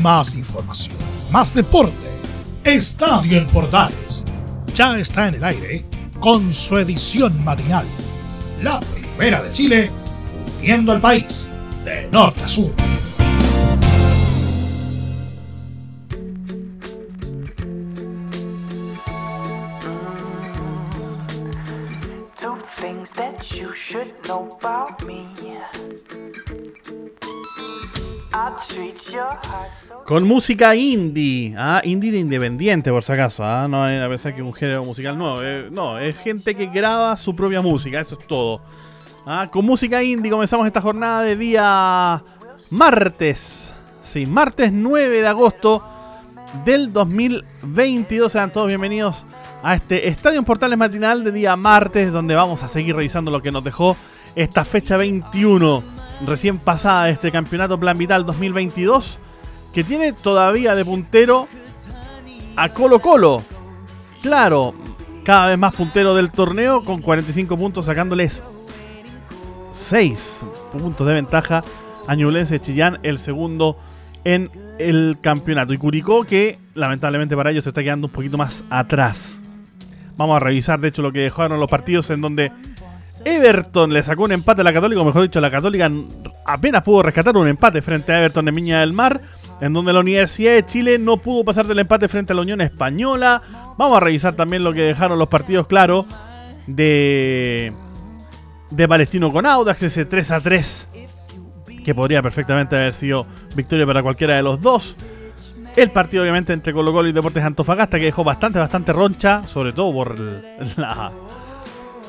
Más información, más deporte. Estadio en Portales. Ya está en el aire con su edición matinal. La primera de Chile, uniendo al país de norte a sur. Con música indie, ah, indie de independiente por si acaso, ah, no a pesar que un género musical nuevo, eh, no, es gente que graba su propia música, eso es todo. Ah, con música indie comenzamos esta jornada de día martes, sí, martes 9 de agosto del 2022, sean todos bienvenidos a este Estadio Portales matinal de día martes, donde vamos a seguir revisando lo que nos dejó esta fecha 21 recién pasada de este campeonato Plan Vital 2022 que tiene todavía de puntero a Colo Colo. Claro, cada vez más puntero del torneo con 45 puntos sacándoles 6 puntos de ventaja a Ñublense Chillán, el segundo en el campeonato. Y Curicó que lamentablemente para ellos se está quedando un poquito más atrás. Vamos a revisar de hecho lo que dejaron los partidos en donde Everton le sacó un empate a la Católica, o mejor dicho, la Católica apenas pudo rescatar un empate frente a Everton de Miña del Mar en donde la Universidad de Chile no pudo pasar del empate frente a la Unión Española. Vamos a revisar también lo que dejaron los partidos claros de, de Palestino con Audax, ese 3 a 3, que podría perfectamente haber sido victoria para cualquiera de los dos. El partido, obviamente, entre Colo Colo y Deportes Antofagasta, que dejó bastante, bastante roncha, sobre todo por la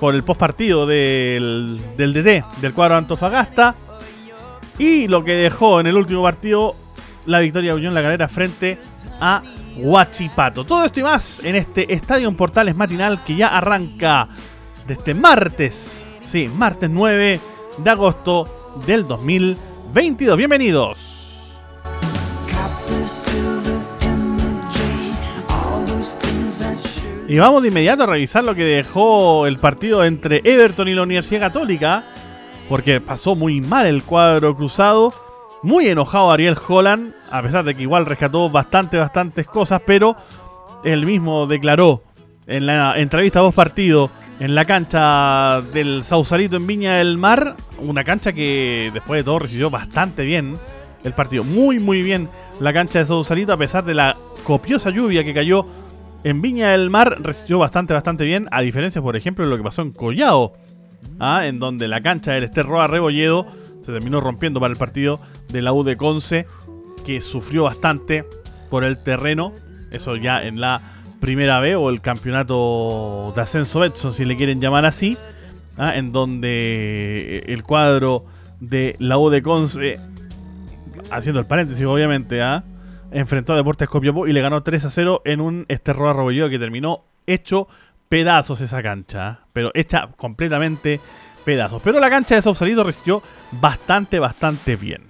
por el post partido del, del DT, del cuadro Antofagasta. Y lo que dejó en el último partido la victoria de Unión La Calera frente a Huachipato. Todo esto y más en este Estadio Portales matinal que ya arranca desde este martes, sí, martes 9 de agosto del 2022. Bienvenidos. Y vamos de inmediato a revisar lo que dejó el partido entre Everton y la Universidad Católica, porque pasó muy mal el cuadro cruzado. Muy enojado Ariel Holland, a pesar de que igual rescató bastante, bastantes cosas, pero él mismo declaró en la entrevista post partido en la cancha del Sausalito en Viña del Mar, una cancha que después de todo recibió bastante bien el partido, muy muy bien la cancha de Sausalito a pesar de la copiosa lluvia que cayó en Viña del Mar, recibió bastante bastante bien, a diferencia por ejemplo de lo que pasó en Collao, ¿ah? en donde la cancha del Esterroa Rebolledo se terminó rompiendo para el partido de la U de Conce, que sufrió bastante por el terreno. Eso ya en la primera B o el campeonato de ascenso Betson, si le quieren llamar así. ¿ah? En donde el cuadro de la U de Conce, haciendo el paréntesis obviamente, ¿ah? Enfrentó a Deportes Copiapó y le ganó 3 a 0 en un Esterro Rebolledo que terminó hecho pedazos esa cancha, ¿ah? pero hecha completamente pedazos. Pero la cancha de Sausalito resistió bastante, bastante bien.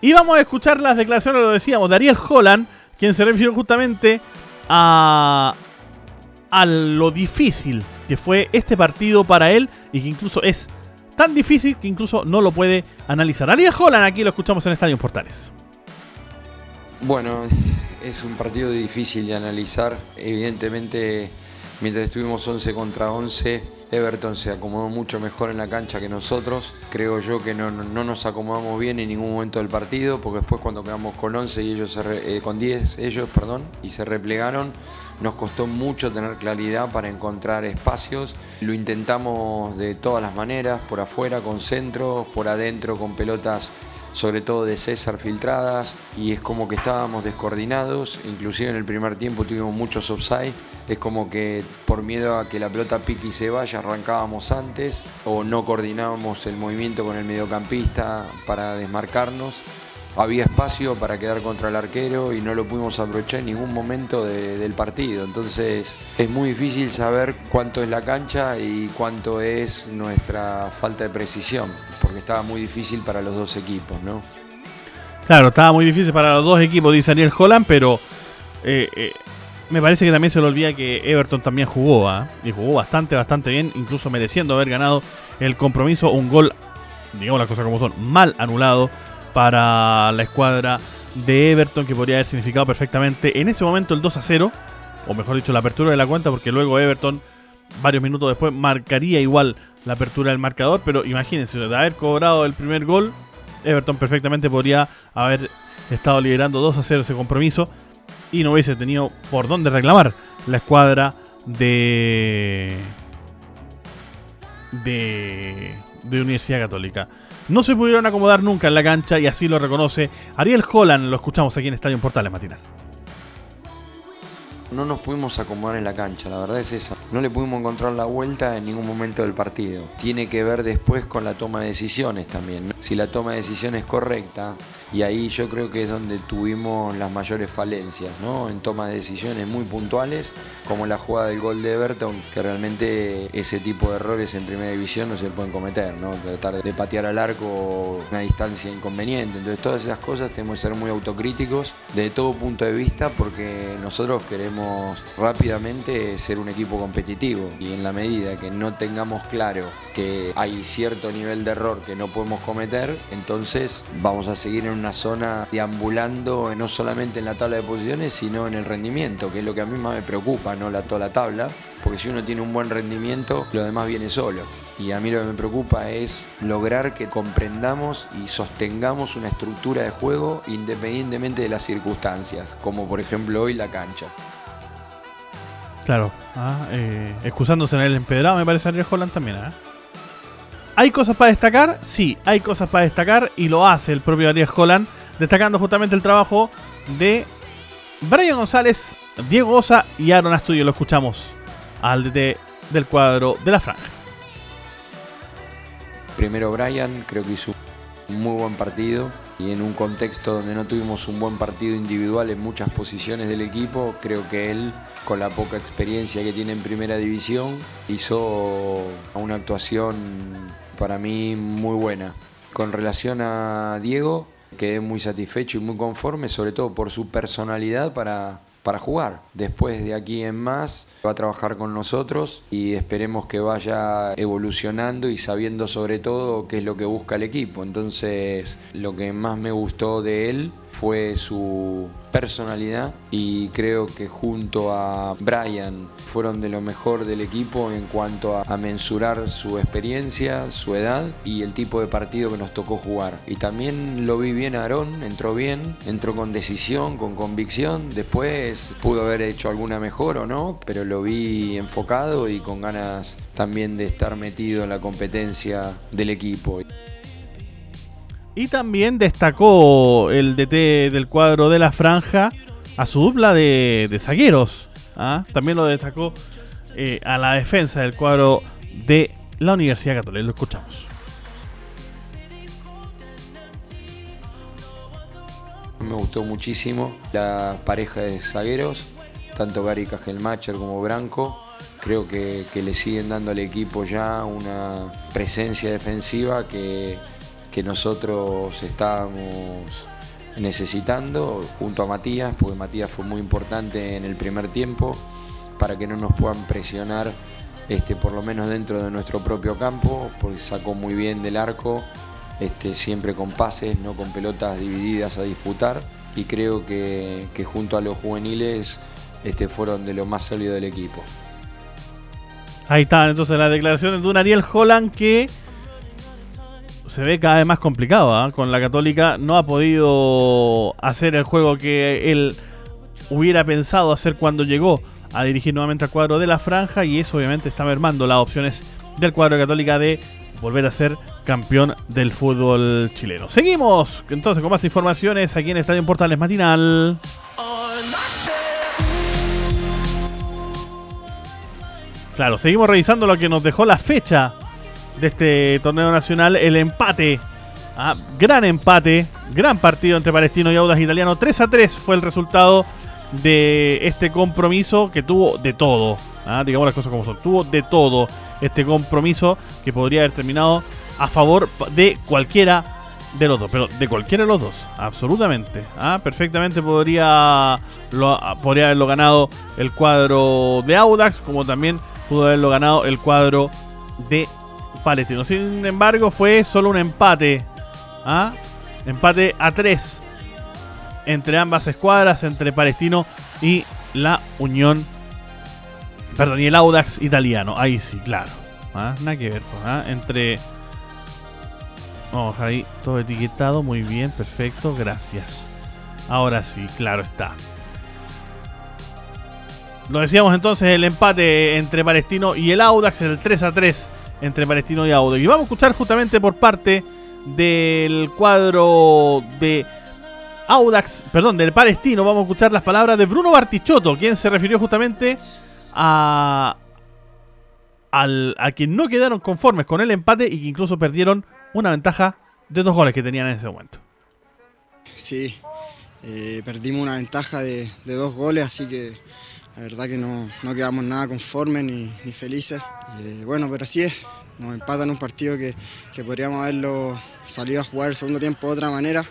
Y vamos a escuchar las declaraciones, lo decíamos, de Ariel Holland, quien se refirió justamente a, a lo difícil que fue este partido para él y que incluso es tan difícil que incluso no lo puede analizar. Ariel Holland, aquí lo escuchamos en Estadio Portales. Bueno, es un partido difícil de analizar. Evidentemente, mientras estuvimos 11 contra 11, Everton se acomodó mucho mejor en la cancha que nosotros. Creo yo que no, nos acomodamos bien en ningún momento del partido, porque después cuando quedamos con 11 y ellos eh, con 10 ellos, perdón, y se replegaron, nos costó mucho tener claridad para encontrar espacios. Lo intentamos de todas las maneras, por afuera con centros, por adentro con pelotas sobre todo de César filtradas y es como que estábamos descoordinados, inclusive en el primer tiempo tuvimos muchos offside es como que por miedo a que la pelota pique y se vaya arrancábamos antes o no coordinábamos el movimiento con el mediocampista para desmarcarnos. Había espacio para quedar contra el arquero y no lo pudimos aprovechar en ningún momento del partido. Entonces es muy difícil saber cuánto es la cancha y cuánto es nuestra falta de precisión, porque estaba muy difícil para los dos equipos, ¿no? Claro, estaba muy difícil para los dos equipos, dice Ariel Holland, pero eh, eh, me parece que también se le olvida que Everton también jugó, ¿ah? y jugó bastante, bastante bien, incluso mereciendo haber ganado el compromiso. Un gol, digamos las cosas como son, mal anulado para la escuadra de Everton que podría haber significado perfectamente en ese momento el 2 a 0, o mejor dicho, la apertura de la cuenta, porque luego Everton, varios minutos después, marcaría igual la apertura del marcador. Pero imagínense, de haber cobrado el primer gol, Everton perfectamente podría haber estado liderando 2 a 0 ese compromiso y no hubiese tenido por dónde reclamar la escuadra de. de. de Universidad Católica. No se pudieron acomodar nunca en la cancha y así lo reconoce Ariel Holland. Lo escuchamos aquí en Estadio Portales Matinal. No nos pudimos acomodar en la cancha, la verdad es esa. No le pudimos encontrar la vuelta en ningún momento del partido. Tiene que ver después con la toma de decisiones también. Si la toma de decisiones es correcta, y ahí yo creo que es donde tuvimos las mayores falencias, ¿no? En toma de decisiones muy puntuales, como la jugada del gol de Everton, que realmente ese tipo de errores en primera división no se pueden cometer, ¿no? Tratar de patear al arco una distancia inconveniente. Entonces todas esas cosas tenemos que ser muy autocríticos de todo punto de vista porque nosotros queremos rápidamente ser un equipo competitivo y en la medida que no tengamos claro que hay cierto nivel de error que no podemos cometer, entonces vamos a seguir en una zona deambulando no solamente en la tabla de posiciones, sino en el rendimiento, que es lo que a mí más me preocupa, no la, toda la tabla, porque si uno tiene un buen rendimiento, lo demás viene solo. Y a mí lo que me preocupa es lograr que comprendamos y sostengamos una estructura de juego independientemente de las circunstancias, como por ejemplo hoy la cancha. Claro, ah, eh, excusándose en el empedrado me parece Ariel Holland también. ¿eh? ¿Hay cosas para destacar? Sí, hay cosas para destacar y lo hace el propio Ariel Holland, destacando justamente el trabajo de Brian González, Diego Osa y Aaron Astudio. Lo escuchamos al DT del cuadro de la franja. Primero Brian, creo que hizo un muy buen partido y en un contexto donde no tuvimos un buen partido individual en muchas posiciones del equipo, creo que él, con la poca experiencia que tiene en primera división, hizo una actuación para mí muy buena. Con relación a Diego, quedé muy satisfecho y muy conforme, sobre todo por su personalidad para, para jugar. Después de aquí en más va a trabajar con nosotros y esperemos que vaya evolucionando y sabiendo sobre todo qué es lo que busca el equipo. Entonces lo que más me gustó de él fue su personalidad y creo que junto a Brian fueron de lo mejor del equipo en cuanto a, mensurar su experiencia, su edad y el tipo de partido que nos tocó jugar. Y también lo vi bien a Aarón, entró bien, entró con decisión, con convicción, después pudo haber hecho alguna mejor o no, pero lo vi enfocado y con ganas también de estar metido en la competencia del equipo. Y también destacó el DT del cuadro de la franja a su dupla de, zagueros. ¿ah? También lo destacó eh, a la defensa del cuadro de la Universidad Católica. Lo escuchamos. Me gustó muchísimo la pareja de zagueros, tanto Gary Cajelmacher como Branco. Creo que le siguen dando al equipo ya una presencia defensiva que que nosotros estábamos necesitando junto a Matías, porque Matías fue muy importante en el primer tiempo para que no nos puedan presionar este, por lo menos dentro de nuestro propio campo, porque sacó muy bien del arco, este, siempre con pases, no con pelotas divididas a disputar, y creo que, junto a los juveniles este, fueron de lo más sólido del equipo. Ahí están entonces las declaraciones de un Ariel Holland que se ve cada vez más complicado. ¿ah? Con la Católica no ha podido hacer el juego que él hubiera pensado hacer cuando llegó a dirigir nuevamente al cuadro de la franja y eso obviamente está mermando las opciones del cuadro de Católica de volver a ser campeón del fútbol chileno. Seguimos entonces con más informaciones aquí en Estadio Portales Matinal. Claro, seguimos revisando lo que nos dejó la fecha de este torneo nacional, el empate. Ah, gran empate, gran partido entre Palestino y Audas Italiano. 3 a 3 fue el resultado de este compromiso que tuvo de todo. Ah, digamos las cosas como son. Tuvo de todo este compromiso que podría haber terminado a favor de cualquiera de los dos. Pero de cualquiera de los dos, absolutamente. Ah, perfectamente podría, podría haberlo ganado el cuadro de Audax, como también pudo haberlo ganado el cuadro de Palestino. Sin embargo, fue solo un empate. ¿ah? Empate a 3. entre ambas escuadras, entre Palestino y la Unión. Perdón, y el Audax italiano. Ahí sí, claro. ¿Ah? Nada que ver. pues, ¿ah? Entre. Vamos ahí, todo etiquetado. Muy bien, perfecto. Gracias. Ahora sí, claro está. Lo decíamos entonces, el empate entre Palestino y el Audax, el 3 a 3 entre Palestino y Audax. Y vamos a escuchar justamente por parte del cuadro de Audax, perdón, del Palestino, vamos a escuchar las palabras de Bruno Bartichotto, quien se refirió justamente a, al, a quien no quedaron conformes con el empate y que incluso perdieron una ventaja de dos goles que tenían en ese momento. Sí, eh, perdimos una ventaja de, de, dos goles, así que la verdad que no, no quedamos nada conformes ni, felices. Eh, bueno, pero así es, nos empatan un partido que, que, podríamos haberlo salido a jugar el segundo tiempo de otra manera.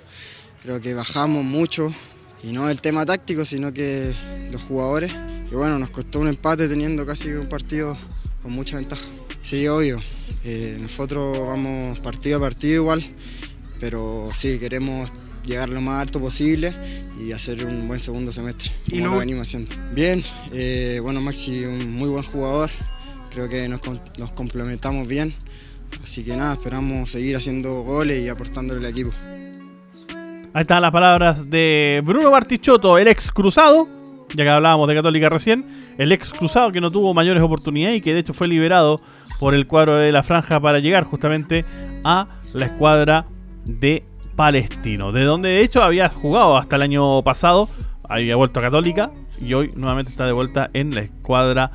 Creo que bajamos mucho y no el tema táctico, sino que los jugadores. Y bueno, nos costó un empate teniendo casi un partido con mucha ventaja. Sí, obvio. Eh, nosotros vamos partido a partido igual, pero sí, queremos llegar lo más alto posible y hacer un buen segundo semestre, como no? lo venimos haciendo. Bien, eh, bueno, Maxi un muy buen jugador, creo que nos, nos, complementamos bien, así que nada, esperamos seguir haciendo goles y aportándole al equipo. Ahí están las palabras de Bruno Bartichotto, el ex cruzado, ya que hablábamos de Católica recién, el ex cruzado que no tuvo mayores oportunidades y que de hecho fue liberado por el cuadro de la franja para llegar justamente a la escuadra de Palestino, de donde de hecho había jugado hasta el año pasado, había vuelto a Católica y hoy nuevamente está de vuelta en la escuadra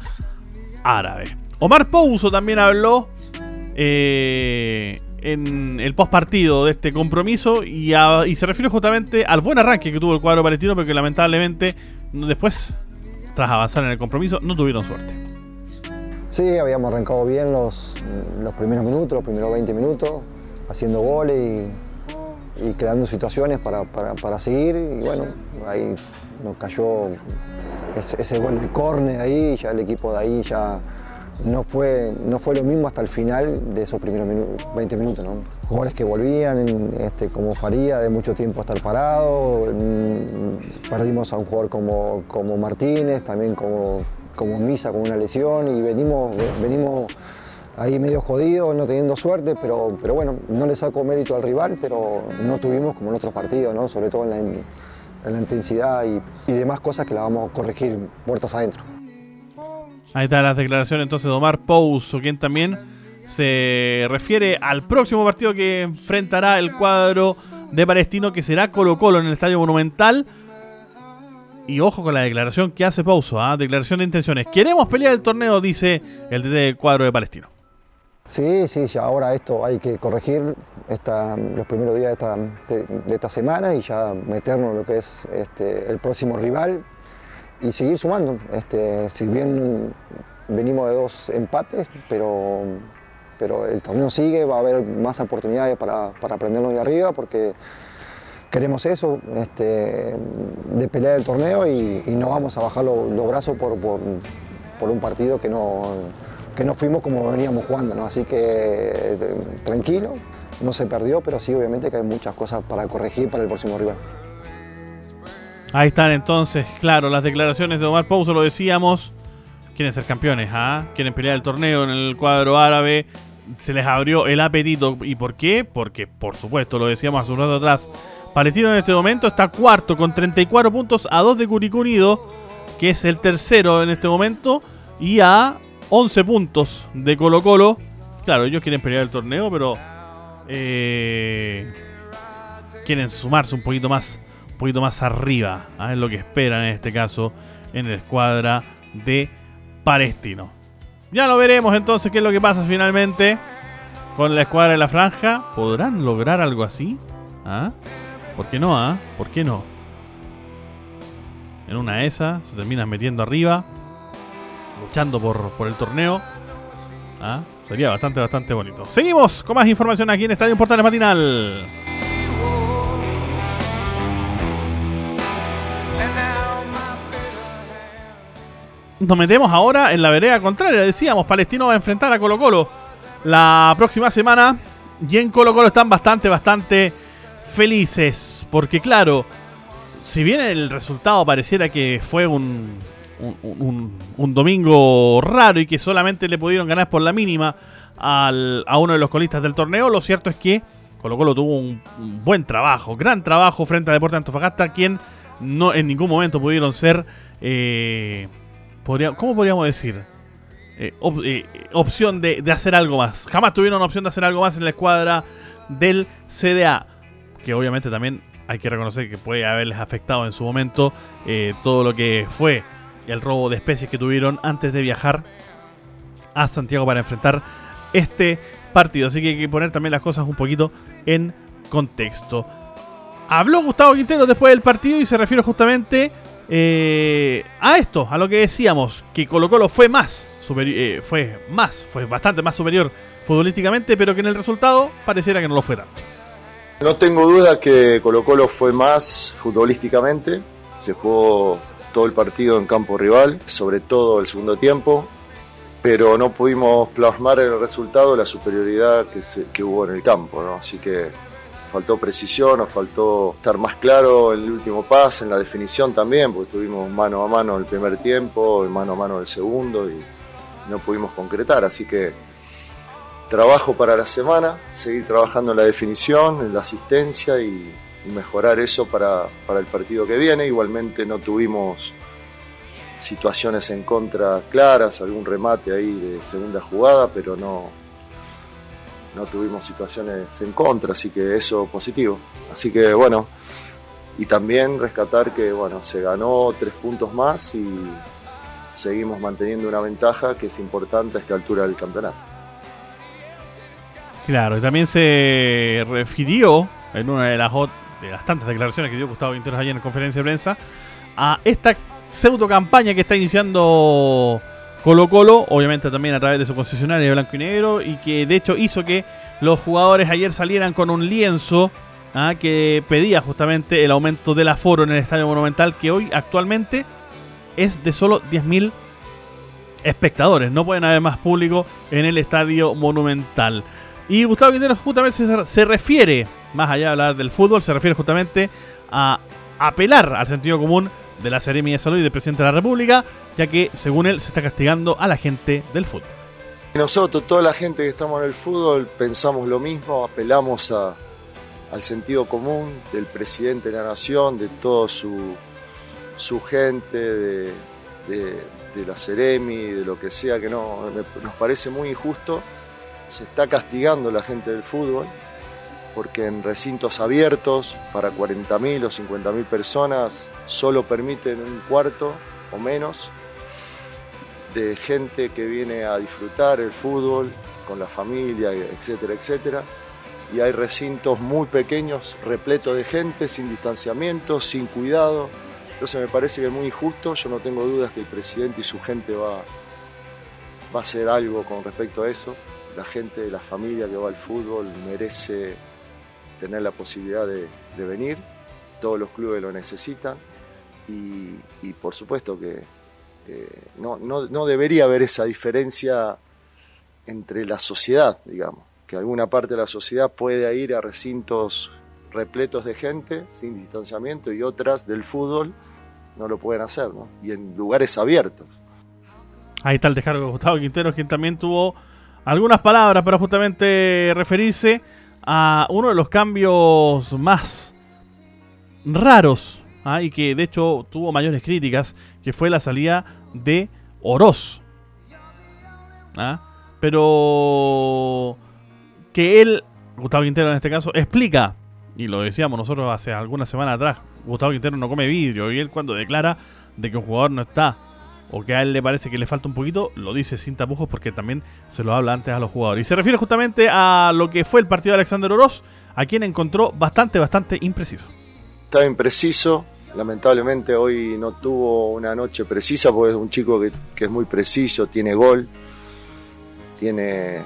árabe. Omar Pouso también habló eh, en el post partido de este compromiso y, se refiere justamente al buen arranque que tuvo el cuadro palestino, porque lamentablemente después, tras avanzar en el compromiso, no tuvieron suerte. Sí, habíamos arrancado bien los, los primeros minutos, los primeros 20 minutos, haciendo goles y, y creando situaciones para, para, para, seguir. Y bueno, ahí nos cayó ese, gol de córner ahí, ya el equipo de ahí ya no fue, no fue lo mismo hasta el final de esos primeros minutos, 20 minutos. ¿no? Jugadores que volvían, este, como Faría, de mucho tiempo estar parado. Perdimos a un jugador como, como Martínez, también como, como Misa con una lesión y venimos, venimos ahí medio jodidos, no teniendo suerte, pero, pero bueno, no le saco mérito al rival, pero no tuvimos como en otros partidos, ¿no? sobre todo en la, en la intensidad y, demás cosas que la vamos a corregir puertas adentro. Ahí está las declaraciones entonces de Omar Pouso, quien también se refiere al próximo partido que enfrentará el cuadro de Palestino, que será Colo Colo en el Estadio Monumental. Y ojo con la declaración que hace Pouso, ¿eh? declaración de intenciones. Queremos pelear el torneo, dice el del cuadro de Palestino. Sí, sí, ya ahora esto hay que corregir esta, los primeros días de esta, semana y ya meternos en lo que es este, el próximo rival y seguir sumando. Este, si bien venimos de dos empates, pero, pero el torneo sigue, va a haber más oportunidades para, para aprendernos de arriba porque queremos eso, este, de pelear el torneo y, no vamos a bajar los, brazos por, por, un partido que no, que no fuimos como veníamos jugando. ¿no? Así que tranquilo, no se perdió, pero sí obviamente que hay muchas cosas para corregir para el próximo rival. Ahí están entonces, claro, las declaraciones de Omar Pouso, lo decíamos. Quieren ser campeones, ¿ah? Quieren pelear el torneo en el cuadro árabe. Se les abrió el apetito. ¿Y por qué? Porque, por supuesto, lo decíamos hace un rato atrás. Palestino en este momento está cuarto con 34 puntos a 2 de Curicó Unido, que es el tercero en este momento, y a 11 puntos de Colo Colo. Claro, ellos quieren pelear el torneo, pero eh, quieren sumarse un poquito más un poquito más arriba. ¿eh? Es lo que esperan en este caso en la escuadra de Palestino. Ya lo veremos entonces qué es lo que pasa finalmente con la escuadra de la franja. ¿Podrán lograr algo así? ¿Ah? ¿Por qué no? ¿Ah? ¿Por qué no? En una de esas se terminan metiendo arriba, luchando por, por el torneo. ¿Ah? Sería bastante, bastante bonito. Seguimos con más información aquí en Estadio Portales Matinal. nos metemos ahora en la vereda contraria. Decíamos, Palestino va a enfrentar a Colo Colo la próxima semana. Y en Colo Colo están bastante, bastante felices. Porque claro, si bien el resultado pareciera que fue un, un, domingo raro y que solamente le pudieron ganar por la mínima al, a uno de los colistas del torneo, lo cierto es que Colo Colo tuvo un, buen trabajo, gran trabajo frente a Deportes Antofagasta, quien no en ningún momento pudieron ser, eh, podría, ¿cómo podríamos decir? Eh, eh, opción de, hacer algo más. Jamás tuvieron opción de hacer algo más en la escuadra del CDA, que obviamente también hay que reconocer que puede haberles afectado en su momento todo lo que fue el robo de especies que tuvieron antes de viajar a Santiago para enfrentar este partido. Así que hay que poner también las cosas un poquito en contexto. Habló Gustavo Quintero después del partido y se refiere justamente eh, a esto, a lo que decíamos, que Colo Colo fue más, eh, fue más, fue bastante más superior futbolísticamente, pero que en el resultado pareciera que no lo fue tanto. No tengo duda que Colo Colo fue más futbolísticamente, se jugó todo el partido en campo rival, sobre todo el segundo tiempo, pero no pudimos plasmar el resultado la superioridad que, que hubo en el campo, ¿no? así que faltó precisión, nos faltó estar más claro en el último pase, en la definición también, porque tuvimos mano a mano el primer tiempo, mano a mano el segundo y no pudimos concretar, así que trabajo para la semana, seguir trabajando en la definición, en la asistencia y, mejorar eso para, para el partido que viene. Igualmente no tuvimos situaciones en contra claras, algún remate ahí de segunda jugada, pero no, no tuvimos situaciones en contra, así que eso positivo. Así que bueno, y también rescatar que bueno, se ganó tres puntos más y seguimos manteniendo una ventaja que es importante a esta altura del campeonato. Claro, y también se refirió en una de las, de las tantas declaraciones que dio Gustavo Quinteros ayer en conferencia de prensa a esta pseudo campaña que está iniciando Colo Colo, obviamente también a través de su concesionario de blanco y negro, y que de hecho hizo que los jugadores ayer salieran con un lienzo ¿ah? que pedía justamente el aumento del aforo en el Estadio Monumental, que hoy actualmente es de solo 10.000 espectadores. No pueden haber más público en el Estadio Monumental. Y Gustavo Quintero justamente se refiere, más allá de hablar del fútbol, se refiere justamente a apelar al sentido común de la Seremi de Salud y del presidente de la República, ya que según él se está castigando a la gente del fútbol. Nosotros, toda la gente que estamos en el fútbol, pensamos lo mismo, apelamos al sentido común del presidente de la nación, de toda su, su gente, de, la Seremi, de lo que sea, que no, nos parece muy injusto. Se está castigando a la gente del fútbol porque en recintos abiertos para 40.000 o 50.000 personas solo permiten un cuarto o menos de gente que viene a disfrutar el fútbol con la familia, etcétera, etcétera. Y hay recintos muy pequeños, repletos de gente, sin distanciamiento, sin cuidado. Entonces me parece que es muy injusto. Yo no tengo dudas que el presidente y su gente va, va a hacer algo con respecto a eso. La gente, la familia que va al fútbol merece tener la posibilidad de, venir, todos los clubes lo necesitan y, por supuesto que eh, no, debería haber esa diferencia entre la sociedad, digamos, que alguna parte de la sociedad puede ir a recintos repletos de gente sin distanciamiento y otras del fútbol no lo pueden hacer, ¿no? Y en lugares abiertos. Ahí está el descargo de Gustavo Quintero, quien también tuvo algunas palabras para justamente referirse a uno de los cambios más raros ¿ah? y que de hecho tuvo mayores críticas, que fue la salida de Oroz. ¿ah? Pero que él, Gustavo Quintero en este caso, explica, y lo decíamos nosotros hace algunas semanas atrás, Gustavo Quintero no come vidrio, y él cuando declara de que un jugador no está o que a él le parece que le falta un poquito, lo dice sin tapujos porque también se lo habla antes a los jugadores. Y se refiere justamente a lo que fue el partido de Alexander Oroz, a quien encontró bastante, bastante impreciso. Estaba impreciso, lamentablemente hoy no tuvo una noche precisa porque es un chico que, es muy preciso, tiene gol, tiene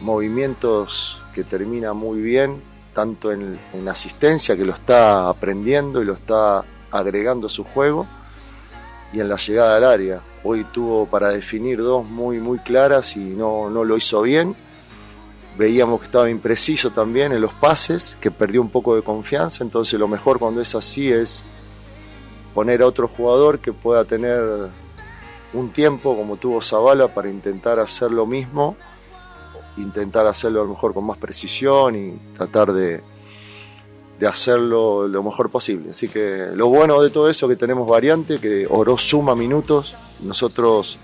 movimientos que termina muy bien, tanto en, en asistencia que lo está aprendiendo y lo está agregando a su juego y en la llegada al área. Hoy tuvo para definir dos muy, muy claras y no, no lo hizo bien. Veíamos que estaba impreciso también en los pases, que perdió un poco de confianza, entonces lo mejor cuando es así es poner a otro jugador que pueda tener un tiempo como tuvo Zavala para intentar hacer lo mismo, intentar hacerlo a lo mejor con más precisión y tratar de, de hacerlo lo mejor posible. Así que lo bueno de todo eso es que tenemos variante, que Oro suma minutos. Nosotros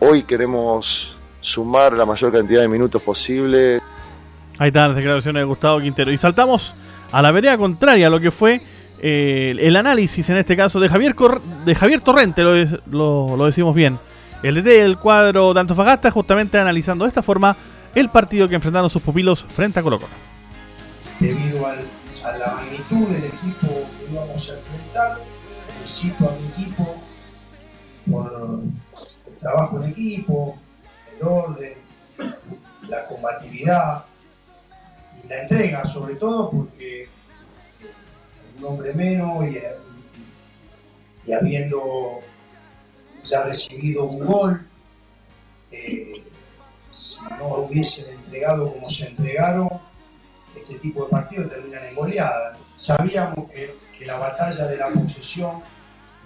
hoy queremos sumar la mayor cantidad de minutos posible. Ahí están las declaraciones de Gustavo Quintero. Y saltamos a la vereda contraria, a lo que fue eh, el análisis en este caso de Javier, de Javier Torrente, lo, lo, decimos bien. El DT del cuadro de Antofagasta justamente analizando de esta forma el partido que enfrentaron sus pupilos frente a Colo Colo. Debido al la magnitud del equipo que íbamos a enfrentar, felicito a mi equipo por el trabajo en equipo, el orden, la combatividad y la entrega, sobre todo porque un hombre menos y, y, habiendo ya recibido un gol, eh, si no hubiesen entregado como se entregaron, este tipo de partidos terminan en goleada. Sabíamos que, la batalla de la posesión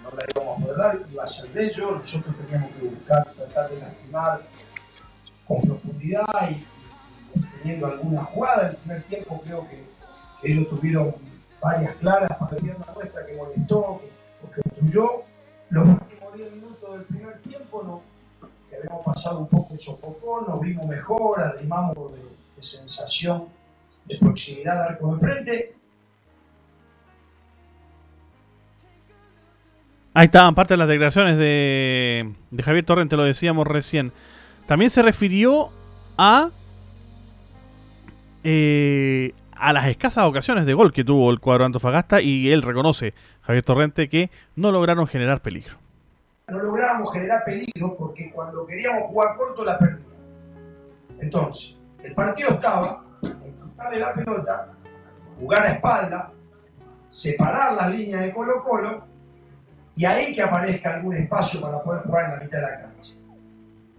no la íbamos a perder, iba a ser de ellos, nosotros teníamos que buscar, tratar de lastimar con profundidad y, teniendo alguna jugada. En el primer tiempo creo que, ellos tuvieron varias claras para la nuestra que molestó, que, que obstruyó. Los últimos 10 minutos del primer tiempo no, que habíamos pasado un poco el sofocón, nos vimos mejor, arrimamos de sensación de proximidad al arco enfrente. Ahí estaban parte de las declaraciones de, de Javier Torrente, lo decíamos recién. También se refirió a eh, a las escasas ocasiones de gol que tuvo el cuadro Antofagasta y él reconoce, Javier Torrente, que no lograron generar peligro. No lográbamos generar peligro porque cuando queríamos jugar corto la perdíamos. Entonces, el partido estaba de la pelota, jugar a espalda, separar las líneas de Colo Colo y ahí que aparezca algún espacio para poder jugar en la mitad de la cancha.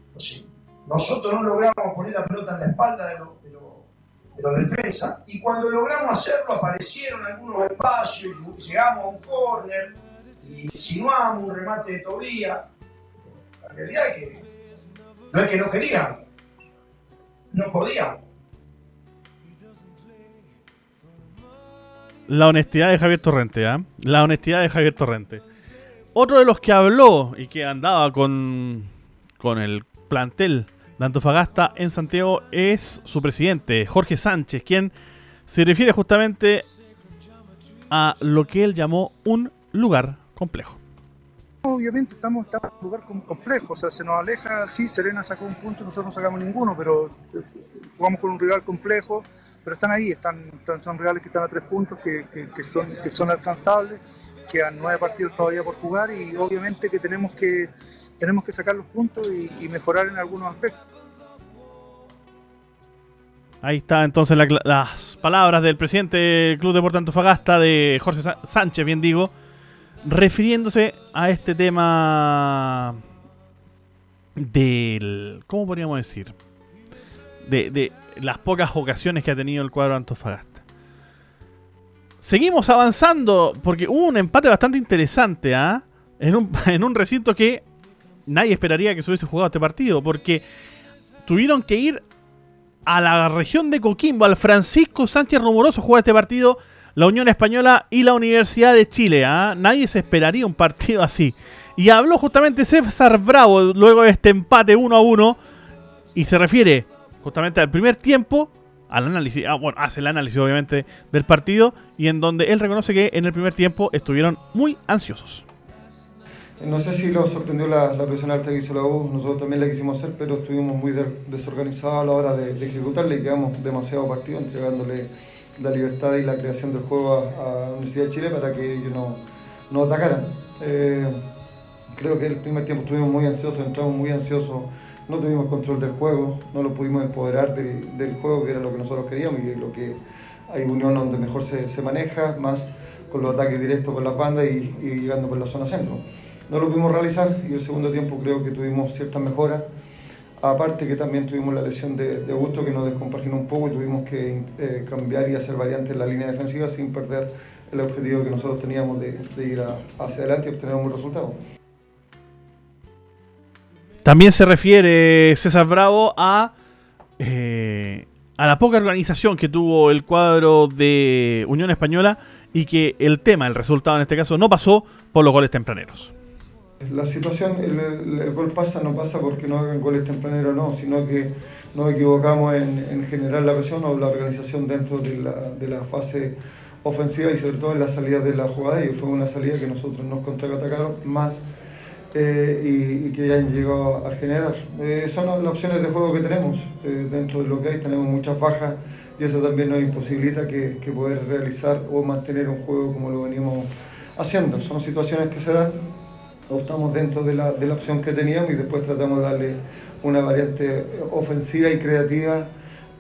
Entonces, nosotros no logramos poner la pelota en la espalda de los de defensas y cuando logramos hacerlo aparecieron algunos espacios y llegamos a un córner y insinuamos un remate de Tobía. La realidad es que no es que no queríamos, no podíamos. La honestidad de Javier Torrente, ¿ah? La honestidad de Javier Torrente. Otro de los que habló y que andaba con, con el plantel de Antofagasta en Santiago es su presidente, Jorge Sánchez, quien se refiere justamente a lo que él llamó un lugar complejo. Obviamente estamos, en un lugar complejo, o sea, se nos aleja, sí, Serena sacó un punto, nosotros no sacamos ninguno, pero jugamos con un rival complejo, pero están ahí, están, son reales que están a tres puntos, que, son, que son alcanzables, nueve partidos todavía por jugar y obviamente que tenemos que, tenemos que sacar los puntos y, mejorar en algunos aspectos. Ahí está entonces las palabras del presidente del Club Deportivo Antofagasta, de Jorge Sánchez, bien digo, refiriéndose a este tema del... ¿Cómo podríamos decir? de, las pocas ocasiones que ha tenido el cuadro Antofagasta. Seguimos avanzando porque hubo un empate bastante interesante ¿ah? en, un, en un recinto que nadie esperaría que se hubiese jugado este partido porque tuvieron que ir a la región de Coquimbo, al Francisco Sánchez Rumoroso jugar este partido, la Unión Española y la Universidad de Chile. ¿ah? Nadie se esperaría un partido así. Y habló justamente César Bravo luego de este empate 1 a 1 y se refiere justamente al primer tiempo, al análisis, ah, bueno, hace el análisis obviamente del partido y en donde él reconoce que en el primer tiempo estuvieron muy ansiosos. No sé si lo sorprendió la, la presión alta que hizo la U, nosotros también la quisimos hacer, pero estuvimos muy desorganizados a la hora de, de ejecutarla y quedamos demasiado partido entregándole la libertad y la creación del juego a, la Universidad de Chile para que ellos no, no atacaran. Eh, creo que el primer tiempo estuvimos muy ansiosos, entramos muy ansiosos no tuvimos control del juego, no lo pudimos empoderar del juego, que era lo que nosotros queríamos y lo que hay unión donde mejor se, maneja, más con los ataques directos por la banda y, llegando por la zona centro. No lo pudimos realizar y el segundo tiempo creo que tuvimos ciertas mejoras. Aparte que también tuvimos la lesión de, de Augusto que nos descompaginó un poco y tuvimos que eh, cambiar y hacer variantes en la línea defensiva sin perder el objetivo que nosotros teníamos de, ir hacia adelante y obtener un buen resultado. También se refiere César Bravo a, eh, a la poca organización que tuvo el cuadro de Unión Española y que el tema, el resultado en este caso, no pasó por los goles tempraneros. La situación, el, gol pasa, no pasa porque no hagan goles tempraneros, no, sino que nos equivocamos en, generar la presión o la organización dentro de la, de la fase ofensiva y sobre todo en la salida de la jugada y fue una salida que nosotros nos contraatacaron más eh, y, que ya han llegado a generar. Eh, son las opciones de juego que tenemos, eh, dentro de lo que hay tenemos muchas bajas y eso también nos imposibilita que, poder realizar o mantener un juego como lo venimos haciendo. Son situaciones que se dan, optamos dentro de la, de la opción que teníamos y después tratamos de darle una variante ofensiva y creativa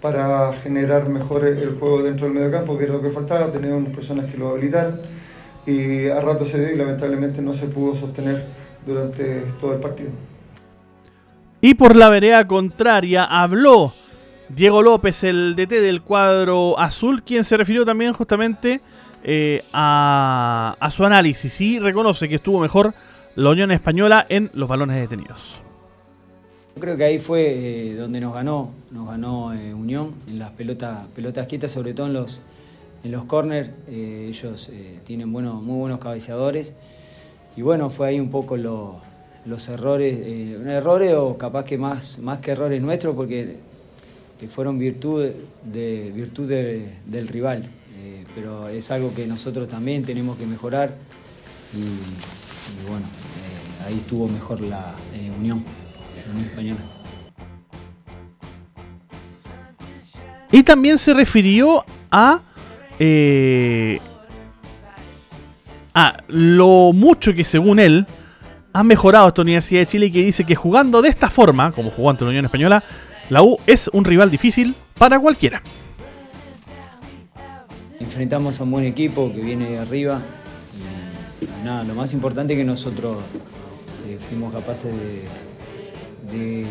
para generar mejor el juego dentro del mediocampo, que era lo que faltaba, tener personas que lo habilitaran y a rato se dio y lamentablemente no se pudo sostener durante todo el partido. Y por la vereda contraria habló Diego López, el DT del cuadro azul, quien se refirió también justamente eh, a, a, su análisis y reconoce que estuvo mejor la Unión Española en los balones detenidos. Creo que ahí fue eh, donde nos ganó, nos ganó eh, Unión en las pelotas, pelotas quietas, sobre todo en los, en los corners. Eh, ellos tienen bueno, muy buenos cabeceadores. Y bueno, fue ahí un poco los errores, errores o capaz que más, más que errores nuestros, porque fueron virtud, de, virtud del rival. pero es algo que nosotros también tenemos que mejorar. Y, bueno, ahí estuvo mejor la Unión. Y también se refirió a, eh, a lo mucho que según él ha mejorado esta Universidad de Chile que dice que jugando de esta forma, como jugó ante la Unión Española, la U es un rival difícil para cualquiera. Enfrentamos a un buen equipo que viene de arriba. nada, lo más importante es que nosotros eh, fuimos capaces de, de,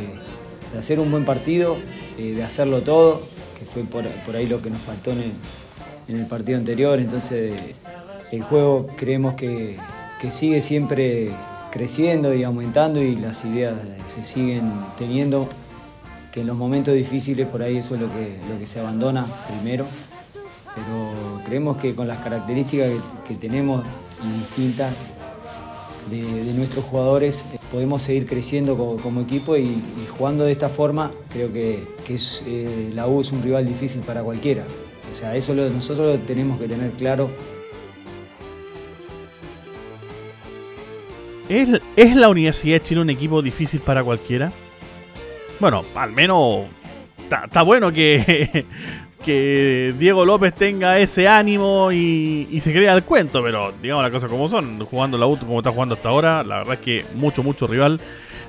hacer un buen partido, eh, de hacerlo todo, que fue por, ahí lo que nos faltó en el, partido anterior. Entonces el juego creemos que, sigue siempre creciendo y aumentando y las ideas se siguen teniendo, que en los momentos difíciles por ahí eso es lo que, lo que se abandona primero. Pero creemos que con las características que, tenemos distintas, de, nuestros jugadores podemos seguir creciendo como, equipo y, jugando de esta forma creo que, es, eh, la U es un rival difícil para cualquiera. O sea, eso nosotros lo tenemos que tener claro. ¿Es, la Universidad de Chile un equipo difícil para cualquiera? Bueno, al menos está bueno que, Diego López tenga ese ánimo y, se crea el cuento, pero digamos las cosas como son, jugando la auto como está jugando hasta ahora, la verdad es que mucho, mucho rival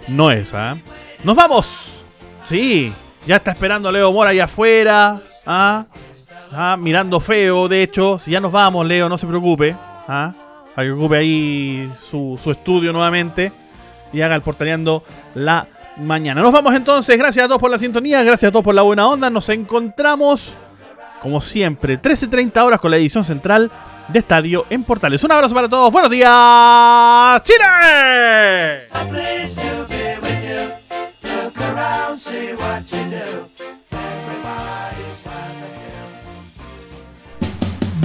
no es. ¿ah? ¡Nos vamos! Sí, ya está esperando Leo Mora allá afuera, ¿ah? ¿ah? mirando feo, de hecho, si ya nos vamos, Leo, no se preocupe, ¿ah? Para que ocupe ahí su, su estudio nuevamente y haga el portaneando la mañana. Nos vamos entonces. Gracias a todos por la sintonía. Gracias a todos por la buena onda. Nos encontramos, como siempre, 13.30 horas con la edición central de Estadio en Portales. Un abrazo para todos. Buenos días, Chile.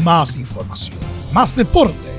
Más información, más deporte.